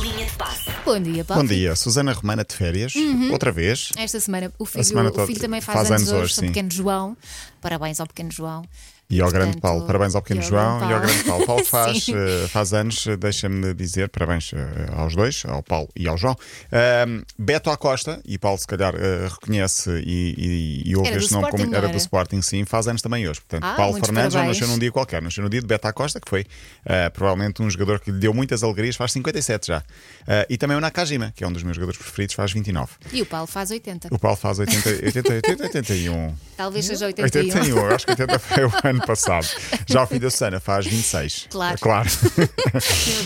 Linha de passe. Bom dia, Paulo. Bom dia, Susana Romana de férias, outra vez. Esta semana o filho, semana o toda- filho também faz, faz anos, anos hoje, hoje, o sim. pequeno João. Parabéns ao pequeno João. E ao grande Paulo. Parabéns ao pequeno João e ao grande Paulo. Paulo faz, eh, faz anos, eh, deixa-me dizer, parabéns eh, aos dois, ao Paulo e ao João. Beto Acosta, e Paulo se calhar eh, reconhece e, e, e ouve Era este nome como era do Sporting, sim, faz anos também hoje. Portanto, Ah, Paulo Fernandes parabéns. nasceu num dia qualquer, nasceu no dia de Beto Acosta, que foi eh, provavelmente um jogador que lhe deu muitas alegrias, faz 57 já. Eh, e também o Nakajima, que é um dos meus jogadores preferidos, faz 29. E o Paulo faz 80. O Paulo faz 80, 80, 80 81. Talvez seja 81. 81, eu acho que 80 foi o ano passado. Já o filho da Susana faz 26. Claro. claro.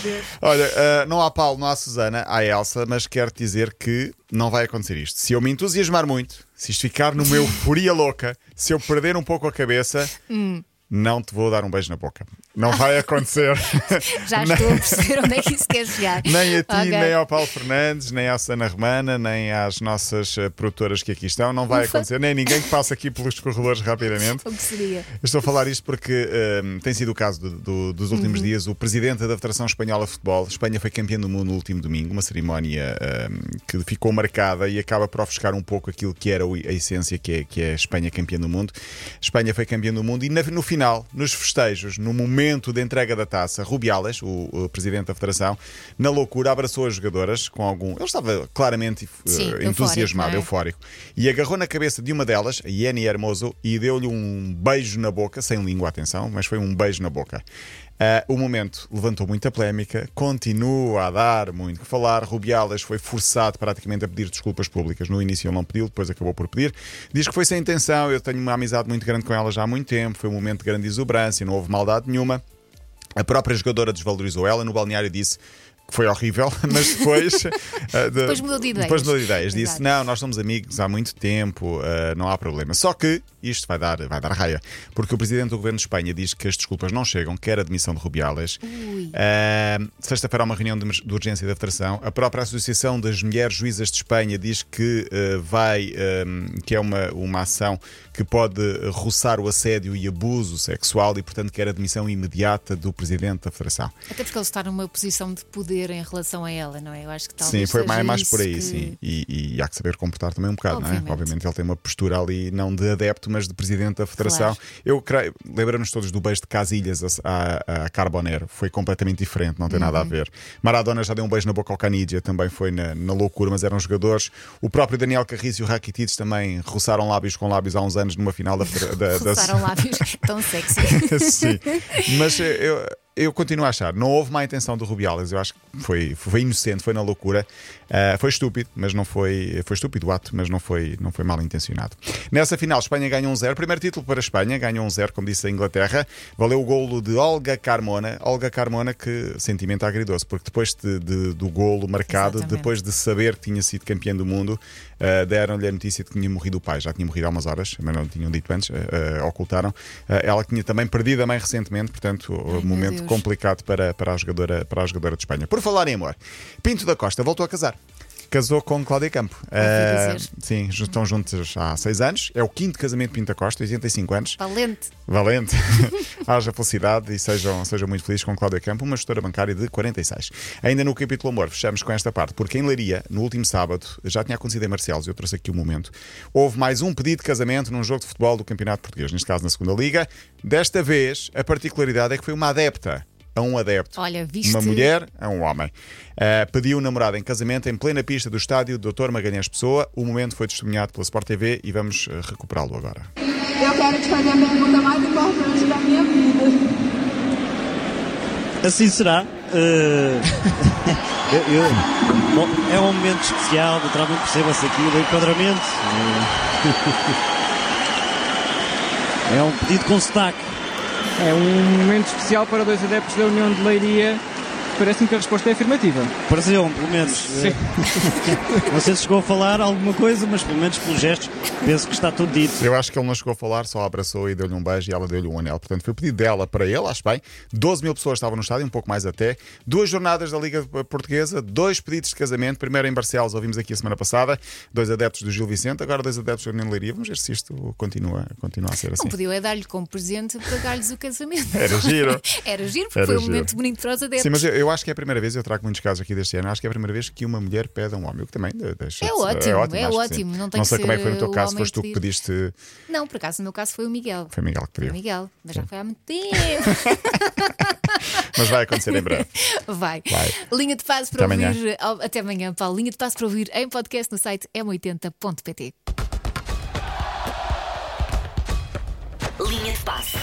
Meu. Olha, ah, não há Paulo, não há Susana, há Elsa, mas quero dizer que não vai acontecer isto. Se eu me entusiasmar muito, se isto ficar numa euforia louca, se eu perder um pouco a cabeça, Hum. Não te vou dar um beijo na boca. Não vai acontecer. Já estou a perceber onde é que isso quer chegar. Nem a ti, Ok. nem ao Paulo Fernandes, nem à Susana Romana, nem às nossas eh, produtoras que aqui estão. Não vai Ufa. acontecer, nem ninguém que passe aqui pelos corredores rapidamente. O que seria? Estou a falar isto porque hum, tem sido o caso do- do- dos últimos dias. O presidente da Federação Espanhola de Futebol, Espanha foi campeã do mundo no último domingo, uma cerimónia hum, que ficou marcada e acaba por ofuscar um pouco aquilo que era a essência que é, que é a Espanha campeã do mundo. Espanha foi campeã do mundo e no final, nos festejos, no momento de entrega da taça, Rubiales, o, o presidente da Federação, na loucura abraçou as jogadoras com algum. Ele estava claramente eh, Sim, eufórico, entusiasmado, não é? eufórico, e agarrou na cabeça de uma delas, a Yeni Hermoso, e deu-lhe um beijo na boca, sem língua, atenção, mas foi um beijo na boca. Ah, o momento levantou muita polémica, continua a dar muito que falar. Rubiales foi forçado praticamente a pedir desculpas públicas. No início ele não pediu, depois acabou por pedir. Diz que foi sem intenção, eu tenho uma amizade muito grande com ela já há muito tempo, foi um momento de grande exuberância, não houve maldade nenhuma. A própria jogadora desvalorizou ela, no balneário disse que foi horrível, mas depois. ah, de- Depois mudou de ideias. Depois mudou de ideias. Disse: não, nós somos amigos há muito tempo, ah, não há problema. Só que isto vai dar, vai dar raia, porque o presidente do governo de Espanha diz que as desculpas não chegam, quer a demissão de Rubiales. Ui. Ah, Sexta-feira há uma reunião de, de urgência da Federação. A própria Associação das Mulheres Juízas de Espanha diz que ah, vai, ah, que é uma, uma ação que pode roçar o assédio e abuso sexual e, portanto, quer a demissão imediata do presidente da Federação. Até porque ele está numa posição de poder em relação a ela, não é? Eu acho que Sim, talvez foi seja mais, mais por aí, que- sim. E, e há que saber comportar também um bocado, não Obviamente. é? Obviamente ele tem uma postura ali, não de adepto, mas de presidente da federação. Claro. Eu creio, lembramos todos do beijo de Casilhas a, a, Carbonero, foi completamente diferente, não tem nada a Uhum. ver. Maradona já deu um beijo na boca ao Canidia, também foi na, na loucura, mas eram jogadores. O próprio Daniel Carriço e o Rakitic também roçaram lábios com lábios há uns anos numa final da. da, da Roçaram lábios tão sexy. Sim, mas eu, eu continuo a achar, não houve má intenção do Rubiales, eu acho que foi, foi inocente, foi na loucura, Ah, foi estúpido, mas não foi, foi estúpido o ato, mas não foi, não foi mal intencionado. Nessa final, Espanha ganhou um zero, primeiro título para a Espanha, ganhou um zero, como disse a Inglaterra, valeu o golo de Olga Carmona, Olga Carmona que sentimento agridoce, porque depois de, de- do golo marcado, Exatamente. depois de saber que tinha sido campeã do mundo, ah, deram-lhe a notícia de que tinha morrido o pai, já tinha morrido há umas horas, mas não tinham dito antes, ah, ocultaram. Ela tinha também perdido a mãe recentemente, portanto, Ai, momento. Complicado para, para, a jogadora, para a jogadora de Espanha. Por falar em amor, Pinto da Costa voltou a casar. Casou com Cláudia Campo. Dizer. sim, estão juntos há seis anos. É o quinto casamento de Pinto da Costa, 85 anos. Valente. Valente. Haja felicidade e sejam, sejam muito felizes com Cláudia Campo, uma gestora bancária de 46. Ainda no capítulo amor, fechamos com esta parte, porque em Leiria, no último sábado, já tinha acontecido em Marcelos, eu trouxe aqui o momento, houve mais um pedido de casamento num jogo de futebol do Campeonato Português, neste caso na segunda Liga. Desta vez, a particularidade é que foi uma adepta a um adepto. Olha, viste- Uma mulher a um homem. Ah, pediu o namorado em casamento em plena pista do estádio Dr. Magalhães Pessoa. O momento foi testemunhado pela Sport TV e vamos ah, recuperá-lo agora. Eu quero te fazer a pergunta mais importante da minha vida. Assim será. Eh, eu- eu- bom, é um momento especial, naturalmente perceba-se aqui o enquadramento. É um pedido com sotaque. É um momento especial para dois adeptos da União de Leiria. Parece-me que a resposta é afirmativa. Pareceu, pelo menos. Sim. Não sei se chegou a falar alguma coisa, mas pelo menos pelos gestos, penso que está tudo dito. Eu acho que ele não chegou a falar, só a abraçou e deu-lhe um beijo e ela deu-lhe um anel. Portanto, foi pedido dela para ele, acho bem. 12 mil pessoas estavam no estádio, um pouco mais até. Duas jornadas da Liga Portuguesa, dois pedidos de casamento. Primeiro em Barcelos, ouvimos aqui a semana passada, dois adeptos do Gil Vicente, agora dois adeptos da União de Leiria. Vamos ver se isto continua, continua a ser assim. Não podiam é dar-lhe como presente pagar-lhes o casamento. Era giro. Era giro, porque Era foi um giro. momento bonito para os adeptos. Sim, mas eu, eu eu acho que é a primeira vez, eu trago muitos casos aqui deste ano, acho que é a primeira vez que uma mulher pede a um homem, o que também deixa É de ser- ótimo, é que sim. ótimo, não tem Não que sei como é que foi no teu o caso, foste tu que pediste. Não, por acaso, no meu caso foi o Miguel. Foi Miguel que Foi o pediu. Miguel, mas já foi há muito tempo. Mas vai acontecer em breve. Vai. Vai. Linha de passo para Até amanhã. ouvir. ao- Até amanhã, Paulo. Linha de passo para ouvir em podcast no site m80.pt. Linha de passe.